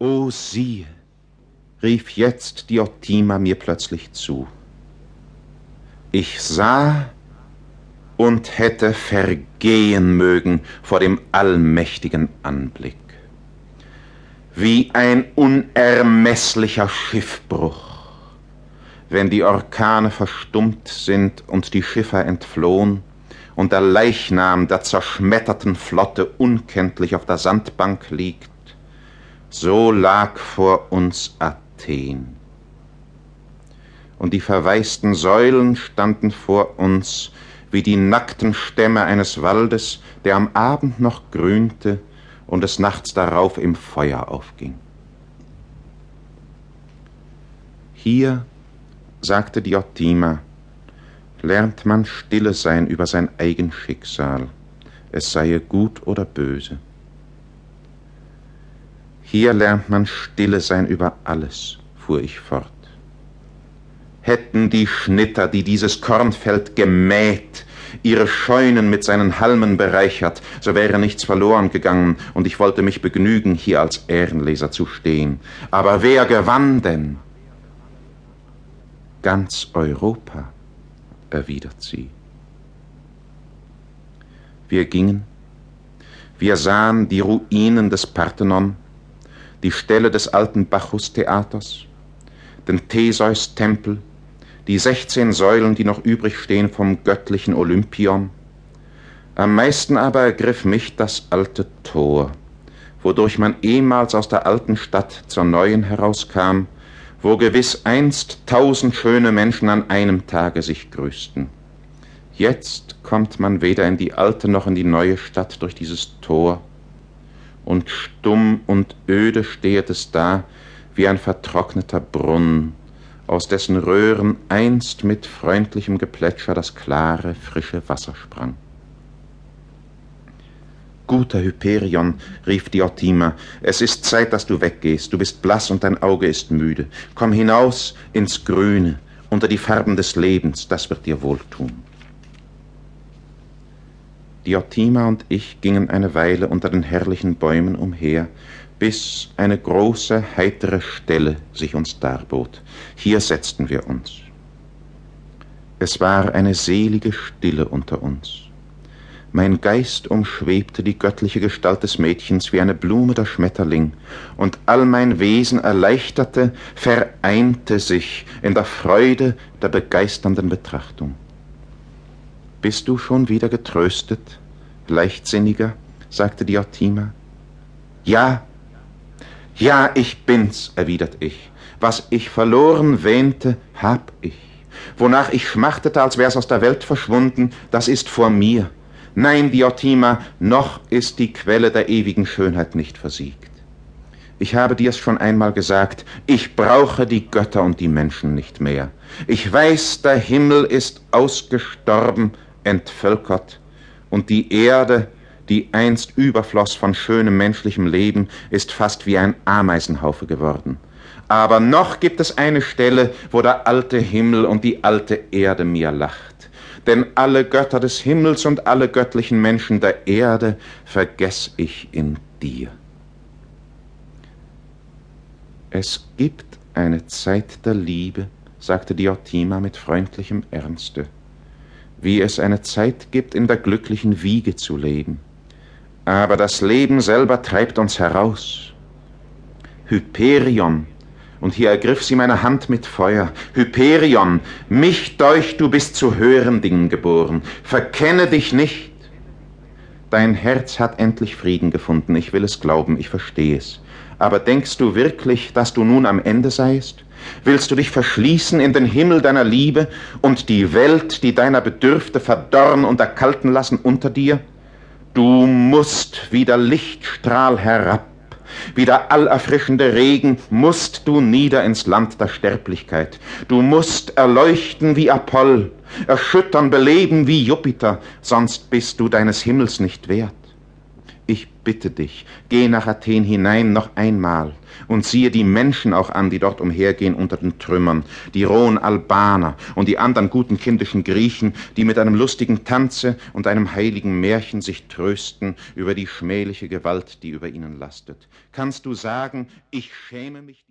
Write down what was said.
O siehe, rief jetzt Diotima mir plötzlich zu. Ich sah und hätte vergehen mögen vor dem allmächtigen Anblick. Wie ein unermesslicher Schiffbruch, wenn die Orkane verstummt sind und die Schiffer entflohen und der Leichnam der zerschmetterten Flotte unkenntlich auf der Sandbank liegt, so lag vor uns Athen. Und die verwaisten Säulen standen vor uns wie die nackten Stämme eines Waldes, der am Abend noch grünte und des Nachts darauf im Feuer aufging. Hier, sagte Diotima, lernt man stille sein über sein eigen Schicksal, es sei gut oder böse. Hier lernt man stille sein über alles, fuhr ich fort. Hätten die Schnitter, die dieses Kornfeld gemäht, ihre Scheunen mit seinen Halmen bereichert, so wäre nichts verloren gegangen, und ich wollte mich begnügen, hier als Ehrenleser zu stehen. Aber wer gewann denn? Ganz Europa, erwidert sie. Wir gingen, wir sahen die Ruinen des Parthenon, die Stelle des alten Bacchus-Theaters, den Theseus-Tempel, die sechzehn Säulen, die noch übrig stehen vom göttlichen Olympion. Am meisten aber ergriff mich das alte Tor, wodurch man ehemals aus der alten Stadt zur neuen herauskam, wo gewiss einst tausend schöne Menschen an einem Tage sich grüßten. Jetzt kommt man weder in die alte noch in die neue Stadt durch dieses Tor, und stumm und öde stehet es da wie ein vertrockneter Brunnen, aus dessen Röhren einst mit freundlichem Geplätscher das klare, frische Wasser sprang. Guter Hyperion, rief Diotima, es ist Zeit, dass du weggehst, du bist blass und dein Auge ist müde. Komm hinaus ins Grüne, unter die Farben des Lebens, das wird dir wohltun. Diotima und ich gingen eine Weile unter den herrlichen Bäumen umher, bis eine große, heitere Stelle sich uns darbot. Hier setzten wir uns. Es war eine selige Stille unter uns. Mein Geist umschwebte die göttliche Gestalt des Mädchens wie eine Blume der Schmetterling, und all mein Wesen erleichterte, vereinte sich in der Freude der begeisternden Betrachtung. Bist du schon wieder getröstet, leichtsinniger? sagte Diotima. Ja, ja, ich bin's, erwidert ich. Was ich verloren wähnte, hab ich. Wonach ich schmachtete, als wär's aus der Welt verschwunden, das ist vor mir. Nein, Diotima, noch ist die Quelle der ewigen Schönheit nicht versiegt. Ich habe dir's schon einmal gesagt, ich brauche die Götter und die Menschen nicht mehr. Ich weiß, der Himmel ist ausgestorben, entvölkert, und die Erde die einst überfloss von schönem menschlichem Leben, ist fast wie ein Ameisenhaufe geworden. Aber noch gibt es eine Stelle, wo der alte Himmel und die alte Erde mir lacht. Denn alle Götter des Himmels und alle göttlichen Menschen der Erde vergess ich in dir. Es gibt eine Zeit der Liebe, sagte Diotima mit freundlichem Ernste, wie es eine Zeit gibt, in der glücklichen Wiege zu leben aber das Leben selber treibt uns heraus. Hyperion, und hier ergriff sie meine Hand mit Feuer. Hyperion, mich deucht, du bist zu höheren Dingen geboren. Verkenne dich nicht. Dein Herz hat endlich Frieden gefunden, ich will es glauben, ich verstehe es. Aber denkst du wirklich, dass du nun am Ende seist? Willst du dich verschließen in den Himmel deiner Liebe und die Welt, die deiner Bedürfte verdorren und erkalten lassen unter dir? Du musst wie der Lichtstrahl herab, wie der allerfrischende Regen, musst du nieder ins Land der Sterblichkeit. Du musst erleuchten wie Apoll, erschüttern, beleben wie Jupiter, sonst bist du deines Himmels nicht wert. Ich bitte dich, geh nach Athen hinein noch einmal und siehe die Menschen auch an, die dort umhergehen unter den Trümmern, die rohen Albaner und die anderen guten kindischen Griechen, die mit einem lustigen Tanze und einem heiligen Märchen sich trösten über die schmähliche Gewalt, die über ihnen lastet. Kannst du sagen, ich schäme mich